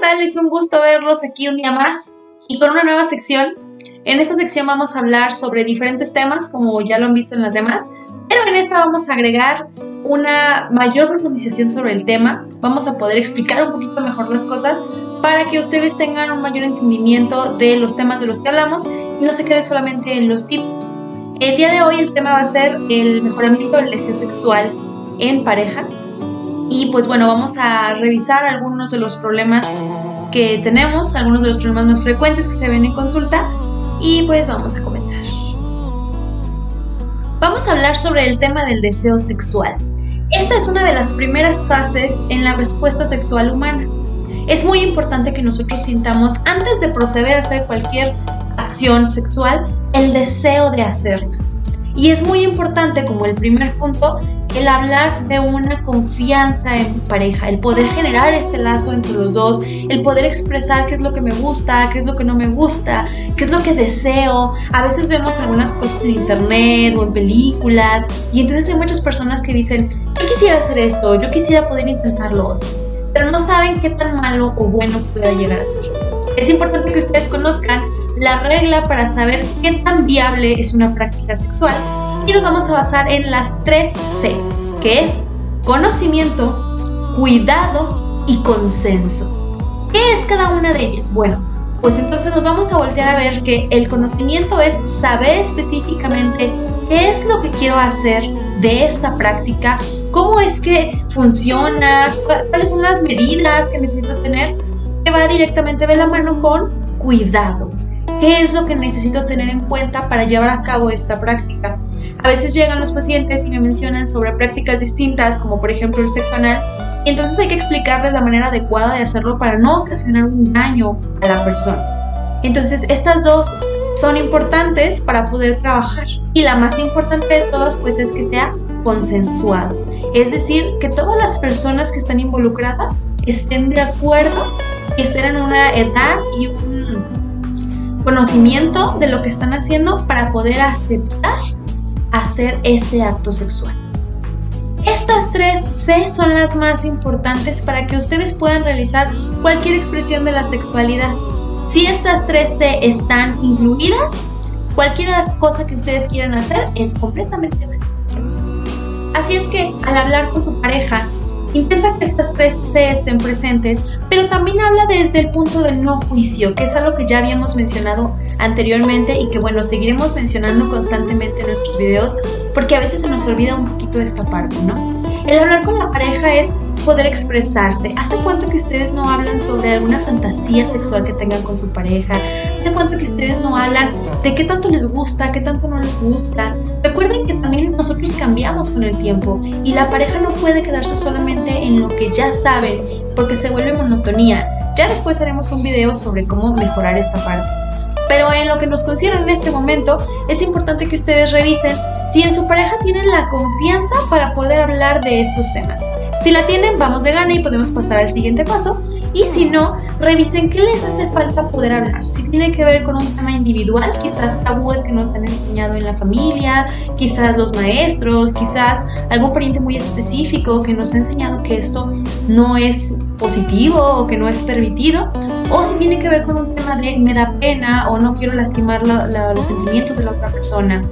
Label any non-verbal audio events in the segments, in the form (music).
tal? Es un gusto verlos aquí un día más y con una nueva sección. En esta sección vamos a hablar sobre diferentes temas, como ya lo han visto en las demás, pero en esta vamos a agregar una mayor profundización sobre el tema. Vamos a poder explicar un poquito mejor las cosas para que ustedes tengan un mayor entendimiento de los temas de los que hablamos y no se quede solamente en los tips. El día de hoy el tema va a ser el mejoramiento del deseo sexual en pareja. Y pues bueno, vamos a revisar algunos de los problemas que tenemos, algunos de los problemas más frecuentes que se ven en consulta y pues vamos a comenzar. Vamos a hablar sobre el tema del deseo sexual. Esta es una de las primeras fases en la respuesta sexual humana. Es muy importante que nosotros sintamos antes de proceder a hacer cualquier acción sexual el deseo de hacerla. Y es muy importante como el primer punto el hablar de una confianza en tu pareja, el poder generar este lazo entre los dos, el poder expresar qué es lo que me gusta, qué es lo que no me gusta, qué es lo que deseo. A veces vemos algunas cosas en internet o en películas y entonces hay muchas personas que dicen, yo quisiera hacer esto, yo quisiera poder intentarlo pero no saben qué tan malo o bueno puede llegar a ser. Es importante que ustedes conozcan la regla para saber qué tan viable es una práctica sexual nos vamos a basar en las tres C, que es conocimiento, cuidado y consenso. ¿Qué es cada una de ellas? Bueno, pues entonces nos vamos a voltear a ver que el conocimiento es saber específicamente qué es lo que quiero hacer de esta práctica, cómo es que funciona, cuáles son las medidas que necesito tener, que va directamente de la mano con cuidado. ¿Qué es lo que necesito tener en cuenta para llevar a cabo esta práctica? A veces llegan los pacientes y me mencionan sobre prácticas distintas, como por ejemplo el sexo anal, y entonces hay que explicarles la manera adecuada de hacerlo para no ocasionar un daño a la persona. Entonces, estas dos son importantes para poder trabajar. Y la más importante de todas, pues es que sea consensuado. Es decir, que todas las personas que están involucradas estén de acuerdo y estén en una edad y un conocimiento de lo que están haciendo para poder aceptar hacer este acto sexual. Estas tres C son las más importantes para que ustedes puedan realizar cualquier expresión de la sexualidad. Si estas tres C están incluidas, cualquier cosa que ustedes quieran hacer es completamente válida. Así es que al hablar con tu pareja, Intenta que estas tres C estén presentes, pero también habla desde el punto del no juicio, que es algo que ya habíamos mencionado anteriormente y que bueno, seguiremos mencionando constantemente en nuestros videos, porque a veces se nos olvida un poquito de esta parte, ¿no? El hablar con la pareja es poder expresarse. ¿Hace cuánto que ustedes no hablan sobre alguna fantasía sexual que tengan con su pareja? ¿Hace cuánto que ustedes no hablan de qué tanto les gusta, qué tanto no les gusta? Recuerden que también nosotros cambiamos con el tiempo y la pareja no puede quedarse solamente en lo que ya saben porque se vuelve monotonía. Ya después haremos un video sobre cómo mejorar esta parte. Lo que nos concierne en este momento, es importante que ustedes revisen si en su pareja tienen la confianza para poder hablar de estos temas. Si la tienen, vamos de gana y podemos pasar al siguiente paso. Y si no, revisen qué les hace falta poder hablar. Si tiene que ver con un tema individual, quizás tabúes que nos han enseñado en la familia, quizás los maestros, quizás algún pariente muy específico que nos ha enseñado que esto no es positivo o que no es permitido. O si tiene que ver con un tema de me da pena o no quiero lastimar los sentimientos de la otra persona.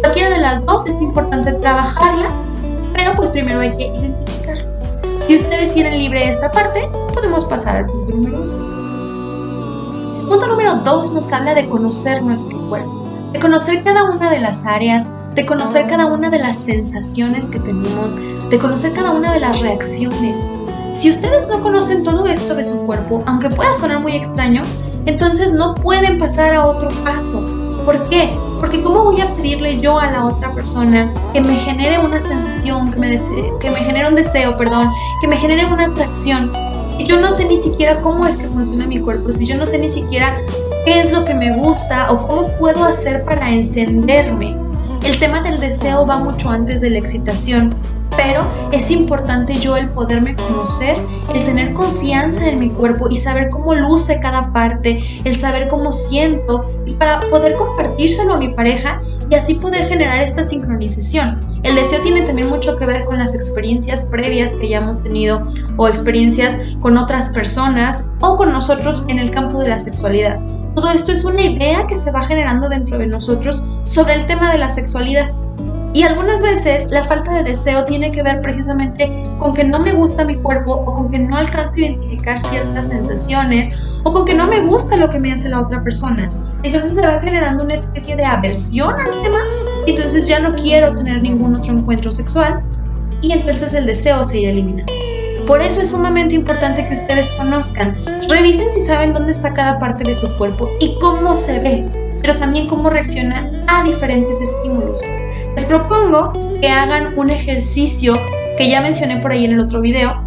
Cualquiera de las dos es importante trabajarlas, pero pues primero hay que identificarlas. Si ustedes tienen libre esta parte, podemos pasar al punto número 2. Punto número 2 nos habla de conocer nuestro cuerpo, de conocer cada una de las áreas, de conocer cada una de las sensaciones que tenemos, de conocer cada una de las reacciones. Si ustedes no conocen todo esto de su cuerpo, aunque pueda sonar muy extraño, entonces no pueden pasar a otro paso. ¿Por qué? Porque ¿cómo voy a pedirle yo a la otra persona que me genere una sensación, que me, que me genere un deseo, perdón, que me genere una atracción? Si yo no sé ni siquiera cómo es que funciona mi cuerpo, si yo no sé ni siquiera qué es lo que me gusta o cómo puedo hacer para encenderme. El tema del deseo va mucho antes de la excitación pero es importante yo el poderme conocer, el tener confianza en mi cuerpo y saber cómo luce cada parte, el saber cómo siento y para poder compartírselo a mi pareja y así poder generar esta sincronización. El deseo tiene también mucho que ver con las experiencias previas que ya hemos tenido o experiencias con otras personas o con nosotros en el campo de la sexualidad. Todo esto es una idea que se va generando dentro de nosotros sobre el tema de la sexualidad. Y algunas veces la falta de deseo tiene que ver precisamente con que no me gusta mi cuerpo o con que no alcanzo a identificar ciertas sensaciones o con que no me gusta lo que me hace la otra persona. Entonces se va generando una especie de aversión al tema entonces ya no quiero tener ningún otro encuentro sexual y entonces el deseo se irá eliminando. Por eso es sumamente importante que ustedes conozcan, revisen si saben dónde está cada parte de su cuerpo y cómo se ve, pero también cómo reacciona a diferentes estímulos. Les propongo que hagan un ejercicio que ya mencioné por ahí en el otro video,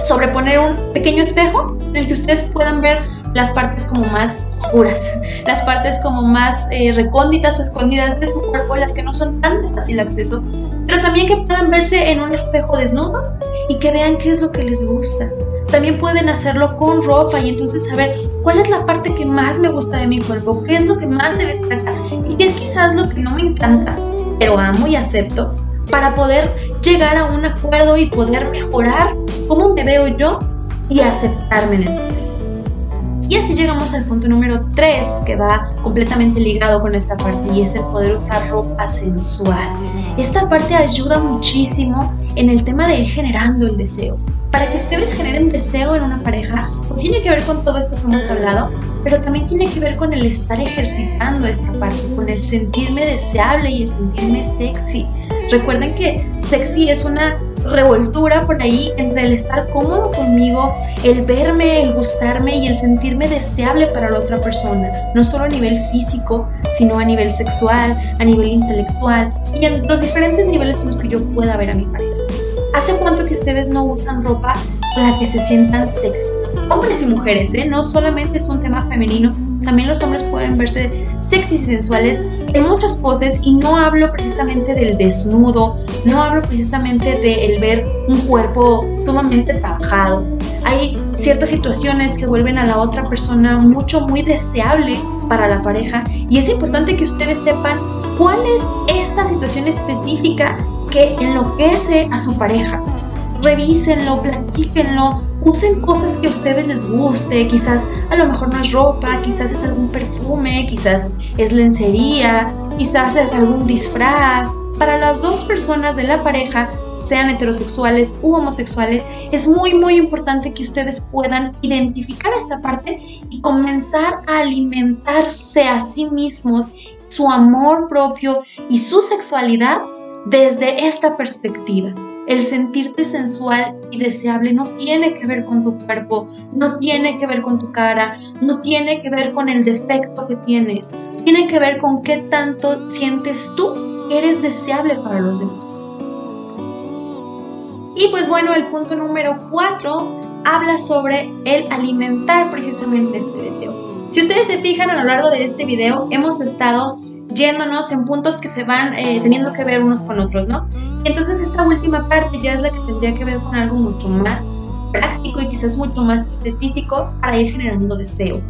sobre poner un pequeño espejo en el que ustedes puedan ver las partes como más oscuras, (laughs) las partes como más eh, recónditas o escondidas de su cuerpo, las que no son tan de fácil acceso, pero también que puedan verse en un espejo desnudos y que vean qué es lo que les gusta. También pueden hacerlo con ropa y entonces saber cuál es la parte que más me gusta de mi cuerpo, qué es lo que más se destaca y qué es quizás lo que no me encanta, pero amo y acepto para poder llegar a un acuerdo y poder mejorar cómo me veo yo y aceptarme en el proceso. Y así llegamos al punto número 3 que va completamente ligado con esta parte y es el poder usar ropa sensual. Esta parte ayuda muchísimo en el tema de ir generando el deseo. Para que ustedes generen deseo en una pareja, pues tiene que ver con todo esto que hemos hablado, pero también tiene que ver con el estar ejercitando esta parte, con el sentirme deseable y el sentirme sexy. Recuerden que sexy es una revoltura por ahí entre el estar cómodo conmigo, el verme, el gustarme y el sentirme deseable para la otra persona, no solo a nivel físico, sino a nivel sexual, a nivel intelectual y en los diferentes niveles en los que yo pueda ver a mi pareja. ¿Hace cuánto que ustedes no usan ropa para que se sientan sexys? Hombres y mujeres, ¿eh? No solamente es un tema femenino, también los hombres pueden verse sexys y sensuales en muchas poses y no hablo precisamente del desnudo, no hablo precisamente de el ver un cuerpo sumamente trabajado. Hay ciertas situaciones que vuelven a la otra persona mucho, muy deseable para la pareja y es importante que ustedes sepan cuál es esta situación específica que enloquece a su pareja. Revísenlo, platíquenlo, usen cosas que a ustedes les guste, quizás a lo mejor no es ropa, quizás es algún perfume, quizás es lencería, quizás es algún disfraz. Para las dos personas de la pareja, sean heterosexuales u homosexuales, es muy muy importante que ustedes puedan identificar esta parte y comenzar a alimentarse a sí mismos, su amor propio y su sexualidad desde esta perspectiva. El sentirte sensual y deseable no tiene que ver con tu cuerpo, no tiene que ver con tu cara, no tiene que ver con el defecto que tienes, tiene que ver con qué tanto sientes tú que eres deseable para los demás. Y pues bueno, el punto número 4 habla sobre el alimentar precisamente este deseo. Si ustedes se fijan a lo largo de este video, hemos estado yéndonos en puntos que se van eh, teniendo que ver unos con otros, ¿no? Entonces esta última parte ya es la que tendría que ver con algo mucho más práctico y quizás mucho más específico para ir generando deseo.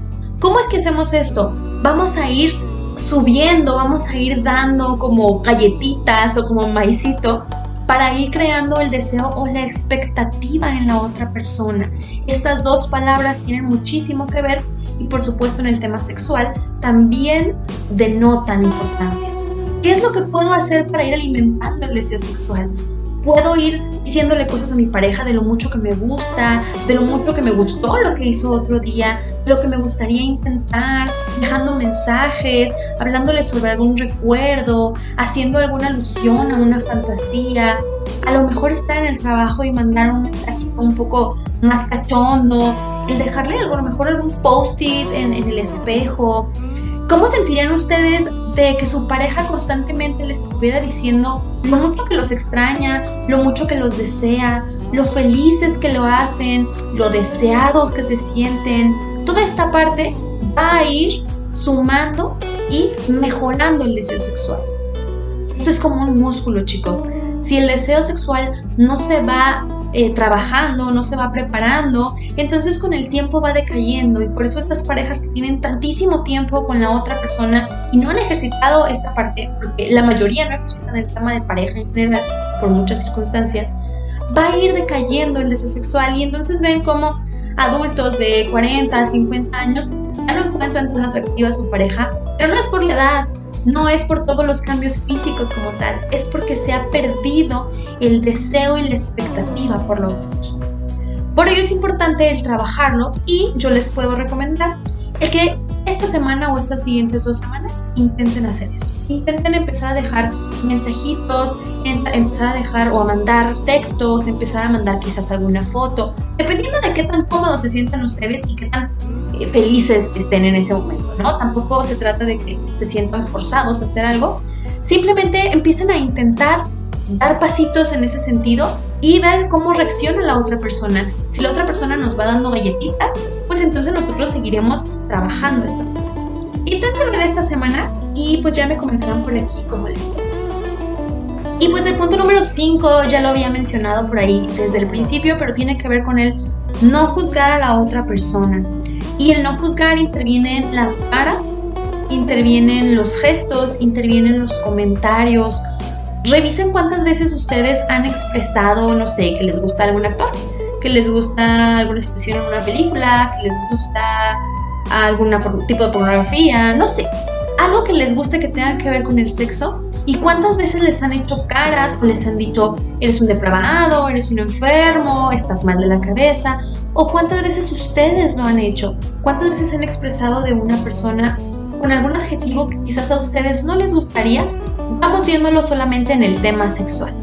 ¿Cómo es que hacemos esto? Vamos a ir subiendo, vamos a ir dando como galletitas o como maicito para ir creando el deseo o la expectativa en la otra persona. Estas dos palabras tienen muchísimo que ver y por supuesto en el tema sexual también denotan importancia. ¿Qué es lo que puedo hacer para ir alimentando el deseo sexual? Puedo ir diciéndole cosas a mi pareja de lo mucho que me gusta, de lo mucho que me gustó lo que hizo otro día, de lo que me gustaría intentar, dejando mensajes, hablándole sobre algún recuerdo, haciendo alguna alusión a una fantasía. A lo mejor estar en el trabajo y mandar un mensaje un poco más cachondo, el dejarle algo, a lo mejor algún post-it en, el espejo. ¿Cómo sentirían ustedes de que su pareja constantemente les estuviera diciendo lo mucho que los extraña, lo mucho que los desea, lo felices que lo hacen, lo deseados que se sienten? Toda esta parte va a ir sumando y mejorando el deseo sexual. Esto es como un músculo, chicos. Si el deseo sexual no se va eh, trabajando, no se va preparando, entonces con el tiempo va decayendo y por eso estas parejas que tienen tantísimo tiempo con la otra persona y no han ejercitado esta parte, porque la mayoría no ejercitan el tema de pareja en general por muchas circunstancias, va a ir decayendo el deseo sexual. Y entonces ven como adultos de 40, 50 años ya no encuentran tan atractiva a su pareja, pero no es por la edad, no es por todos los cambios físicos como tal, es porque se ha perdido el deseo y la expectativa por lo menos. Por ello es importante el trabajarlo y yo les puedo recomendar el que esta semana o estas siguientes dos semanas intenten hacer esto. Intenten empezar a dejar mensajitos, empezar a dejar o a mandar textos, empezar a mandar quizás alguna foto, dependiendo de qué tan cómodos se sientan ustedes y qué tan eh, felices estén en ese momento, ¿no? Tampoco se trata de que se sientan forzados a hacer algo, simplemente empiecen a intentar dar pasitos en ese sentido y ver cómo reacciona la otra persona. Si la otra persona nos va dando galletitas, pues entonces nosotros seguiremos trabajando esto. Esta semana y pues ya me comentarán por aquí cómo les va. Y pues el punto número 5 ya lo había mencionado por ahí desde el principio, pero tiene que ver con el no juzgar a la otra persona. Y el no juzgar intervienen las caras, intervienen los gestos, intervienen los comentarios. Revisen cuántas veces ustedes han expresado, no sé, que les gusta algún actor, que les gusta alguna situación en una película, que les gusta algún tipo de pornografía, no sé, algo que les guste que tenga que ver con el sexo ¿Y cuántas veces les han hecho caras o les han dicho, eres un depravado, eres un enfermo, estás mal de la cabeza? ¿O cuántas veces ustedes lo han hecho? ¿Cuántas veces han expresado de una persona con algún adjetivo que quizás a ustedes no les gustaría? Vamos viéndolo solamente en el tema sexual.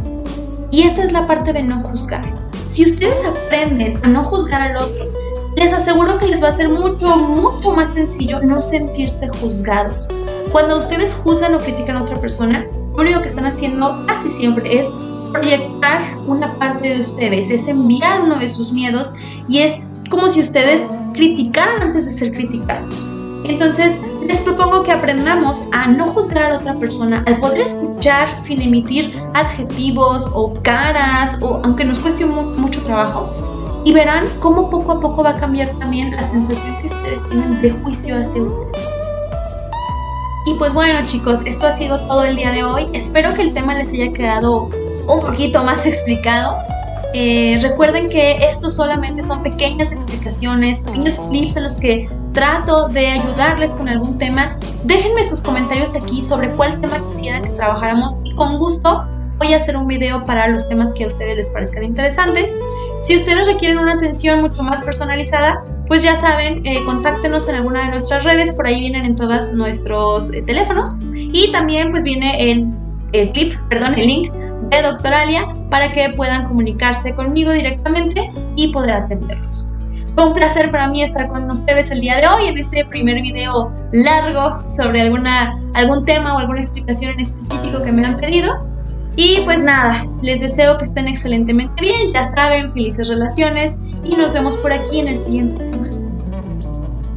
Y esta es la parte de no juzgar. Si ustedes aprenden a no juzgar al otro, les aseguro que les va a ser mucho, mucho más sencillo no sentirse juzgados. Cuando ustedes juzgan o critican a otra persona, lo único que están haciendo casi siempre es proyectar una parte de ustedes, es enviar uno de sus miedos y es como si ustedes criticaran antes de ser criticados. Entonces, les propongo que aprendamos a no juzgar a otra persona, al poder escuchar sin emitir adjetivos o caras, o aunque nos cueste mucho trabajo, y verán cómo poco a poco va a cambiar también la sensación que ustedes tienen de juicio hacia ustedes. Y pues bueno chicos, esto ha sido todo el día de hoy. Espero que el tema les haya quedado un poquito más explicado. Eh, recuerden que esto solamente son pequeñas explicaciones, pequeños clips en los que trato de ayudarles con algún tema. Déjenme sus comentarios aquí sobre cuál tema quisieran que trabajáramos y con gusto voy a hacer un video para los temas que a ustedes les parezcan interesantes. Si ustedes requieren una atención mucho más personalizada, pues ya saben, eh, contáctenos en alguna de nuestras redes, por ahí vienen en todos nuestros eh, teléfonos. Y también pues viene el, el clip, perdón, el link de Doctoralia para que puedan comunicarse conmigo directamente y poder atenderlos. Fue un placer para mí estar con ustedes el día de hoy en este primer video largo sobre alguna, algún tema o alguna explicación en específico que me han pedido. Y pues nada, les deseo que estén excelentemente bien, ya saben, felices relaciones y nos vemos por aquí en el siguiente